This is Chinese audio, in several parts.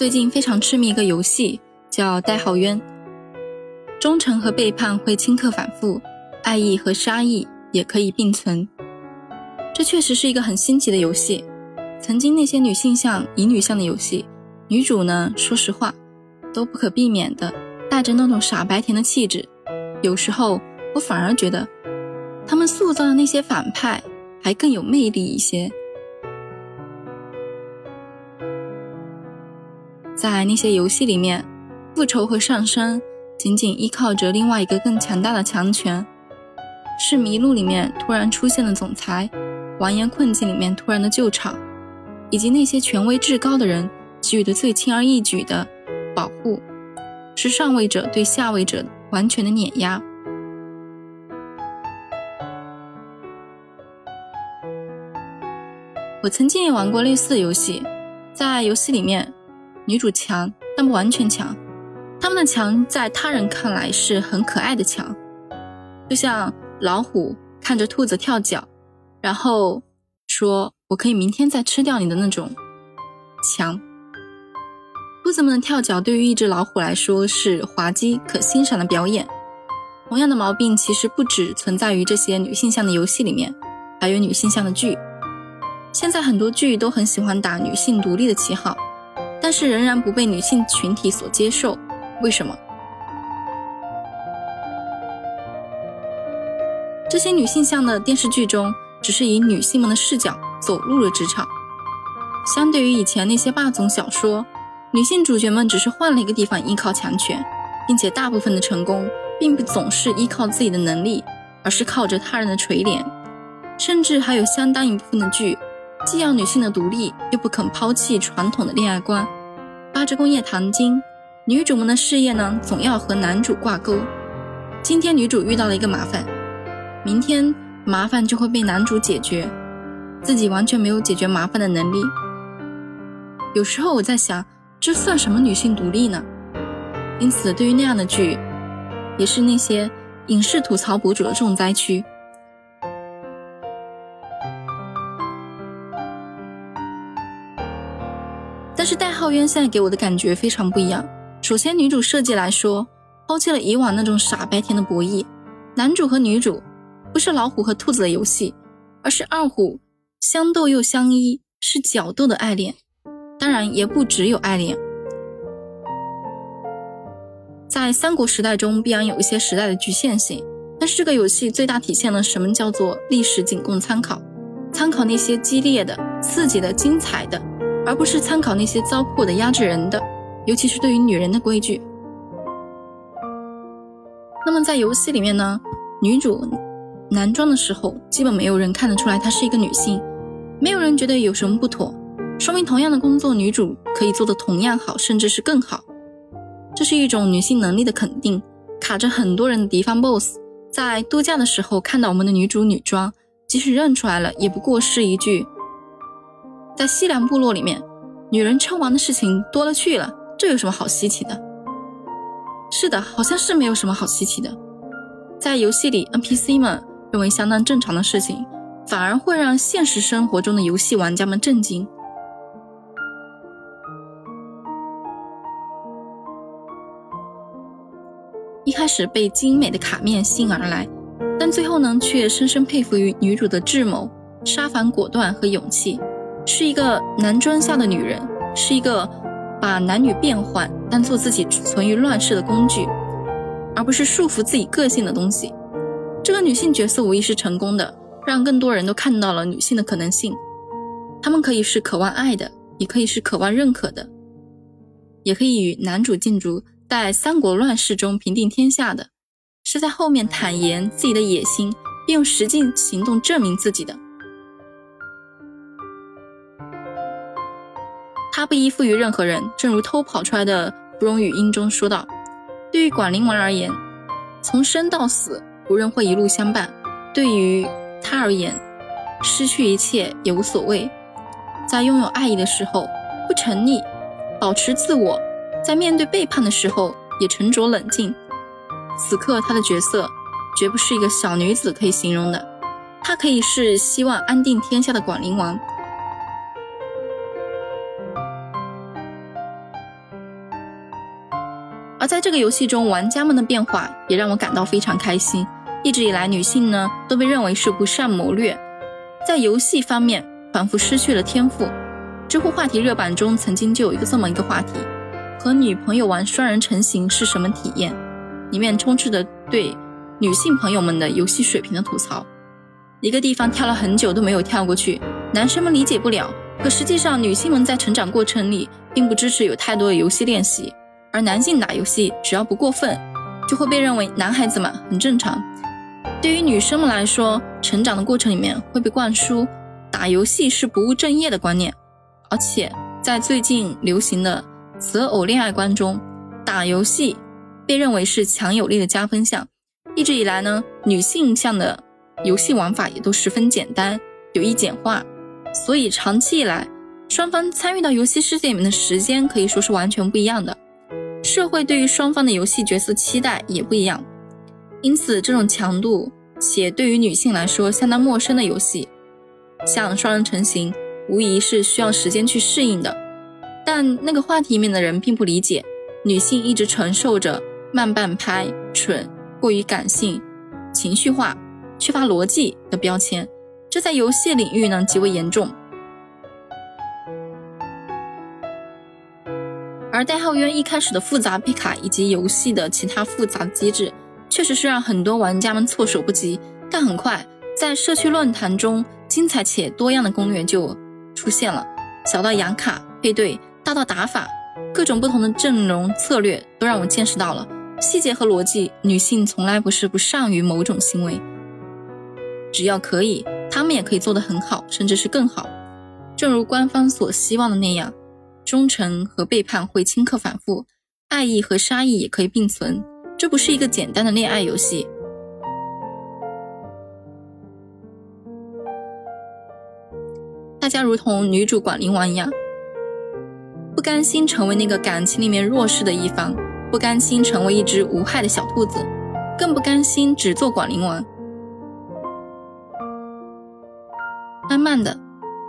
最近非常痴迷一个游戏，叫《代号冤》。忠诚和背叛会顷刻反复，爱意和杀意也可以并存。这确实是一个很新奇的游戏。曾经那些女性向、乙女向的游戏，女主呢，说实话，都不可避免的带着那种傻白甜的气质。有时候我反而觉得，他们塑造的那些反派还更有魅力一些。在那些游戏里面，复仇和上升仅仅依靠着另外一个更强大的强权，是迷路里面突然出现的总裁，完颜困境里面突然的救场，以及那些权威至高的人给予的最轻而易举的保护，是上位者对下位者完全的碾压。我曾经也玩过类似的游戏，在游戏里面。女主强，但不完全强。他们的强在他人看来是很可爱的强，就像老虎看着兔子跳脚，然后说“我可以明天再吃掉你”的那种强。兔子们的跳脚对于一只老虎来说是滑稽可欣赏的表演。同样的毛病其实不只存在于这些女性向的游戏里面，还有女性向的剧。现在很多剧都很喜欢打女性独立的旗号。但是仍然不被女性群体所接受，为什么？这些女性向的电视剧中，只是以女性们的视角走入了职场。相对于以前那些霸总小说，女性主角们只是换了一个地方依靠强权，并且大部分的成功并不总是依靠自己的能力，而是靠着他人的垂怜。甚至还有相当一部分的剧，既要女性的独立，又不肯抛弃传统的恋爱观。八之宫夜堂经，女主们的事业呢，总要和男主挂钩。今天女主遇到了一个麻烦，明天麻烦就会被男主解决，自己完全没有解决麻烦的能力。有时候我在想，这算什么女性独立呢？因此，对于那样的剧，也是那些影视吐槽博主的重灾区。但是代号渊现在给我的感觉非常不一样。首先，女主设计来说，抛弃了以往那种傻白甜的博弈。男主和女主不是老虎和兔子的游戏，而是二虎相斗又相依，是角斗的爱恋。当然，也不只有爱恋。在三国时代中，必然有一些时代的局限性。但是这个游戏最大体现了什么叫做历史仅供参考，参考那些激烈的、刺激的、精彩的。而不是参考那些糟粕的、压制人的，尤其是对于女人的规矩。那么在游戏里面呢，女主男装的时候，基本没有人看得出来她是一个女性，没有人觉得有什么不妥，说明同样的工作，女主可以做得同样好，甚至是更好。这是一种女性能力的肯定。卡着很多人的敌方 BOSS，在度假的时候看到我们的女主女装，即使认出来了，也不过是一句。在西凉部落里面，女人称王的事情多了去了，这有什么好稀奇的？是的，好像是没有什么好稀奇的。在游戏里，NPC 们认为相当正常的事情，反而会让现实生活中的游戏玩家们震惊。一开始被精美的卡面吸引而来，但最后呢，却深深佩服于女主的智谋、杀伐果断和勇气。是一个男装下的女人，是一个把男女变换当做自己存于乱世的工具，而不是束缚自己个性的东西。这个女性角色无疑是成功的，让更多人都看到了女性的可能性。她们可以是渴望爱的，也可以是渴望认可的，也可以与男主竞逐，在三国乱世中平定天下的，是在后面坦言自己的野心，并用实际行动证明自己的。他不依附于任何人，正如偷跑出来的芙蓉语音中说道：“对于管灵王而言，从生到死，无人会一路相伴；对于他而言，失去一切也无所谓。在拥有爱意的时候，不沉溺，保持自我；在面对背叛的时候，也沉着冷静。此刻，他的角色绝不是一个小女子可以形容的，她可以是希望安定天下的管灵王。”在这个游戏中，玩家们的变化也让我感到非常开心。一直以来，女性呢都被认为是不善谋略，在游戏方面仿佛失去了天赋。知乎话题热榜中曾经就有一个这么一个话题：和女朋友玩双人成行是什么体验？里面充斥着对女性朋友们的游戏水平的吐槽。一个地方跳了很久都没有跳过去，男生们理解不了。可实际上，女性们在成长过程里并不支持有太多的游戏练习。而男性打游戏只要不过分，就会被认为男孩子嘛很正常。对于女生们来说，成长的过程里面会被灌输打游戏是不务正业的观念，而且在最近流行的择偶恋爱观中，打游戏被认为是强有力的加分项。一直以来呢，女性向的游戏玩法也都十分简单，有意简化，所以长期以来，双方参与到游戏世界里面的时间可以说是完全不一样的。社会对于双方的游戏角色期待也不一样，因此这种强度且对于女性来说相当陌生的游戏，像双人成行，无疑是需要时间去适应的。但那个话题里面的人并不理解，女性一直承受着慢半拍、蠢、过于感性、情绪化、缺乏逻辑的标签，这在游戏领域呢极为严重。而代号渊一开始的复杂配卡以及游戏的其他复杂机制，确实是让很多玩家们措手不及。但很快，在社区论坛中，精彩且多样的攻略就出现了。小到养卡配对，大到打法，各种不同的阵容策略，都让我见识到了细节和逻辑。女性从来不是不善于某种行为，只要可以，她们也可以做得很好，甚至是更好。正如官方所希望的那样。忠诚和背叛会顷刻反复，爱意和杀意也可以并存。这不是一个简单的恋爱游戏。大家如同女主管灵王一样，不甘心成为那个感情里面弱势的一方，不甘心成为一只无害的小兔子，更不甘心只做管灵王。慢慢的，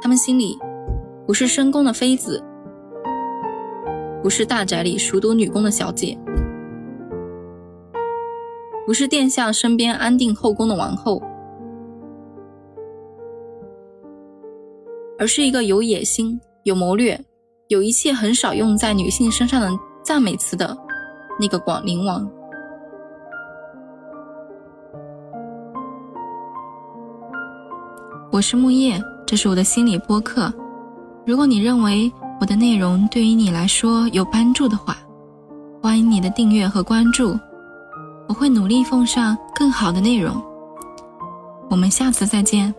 他们心里不是深宫的妃子。不是大宅里熟读女工的小姐，不是殿下身边安定后宫的王后，而是一个有野心、有谋略、有一切很少用在女性身上的赞美词的那个广陵王。我是木叶，这是我的心理播客。如果你认为，我的内容对于你来说有帮助的话，欢迎你的订阅和关注，我会努力奉上更好的内容。我们下次再见。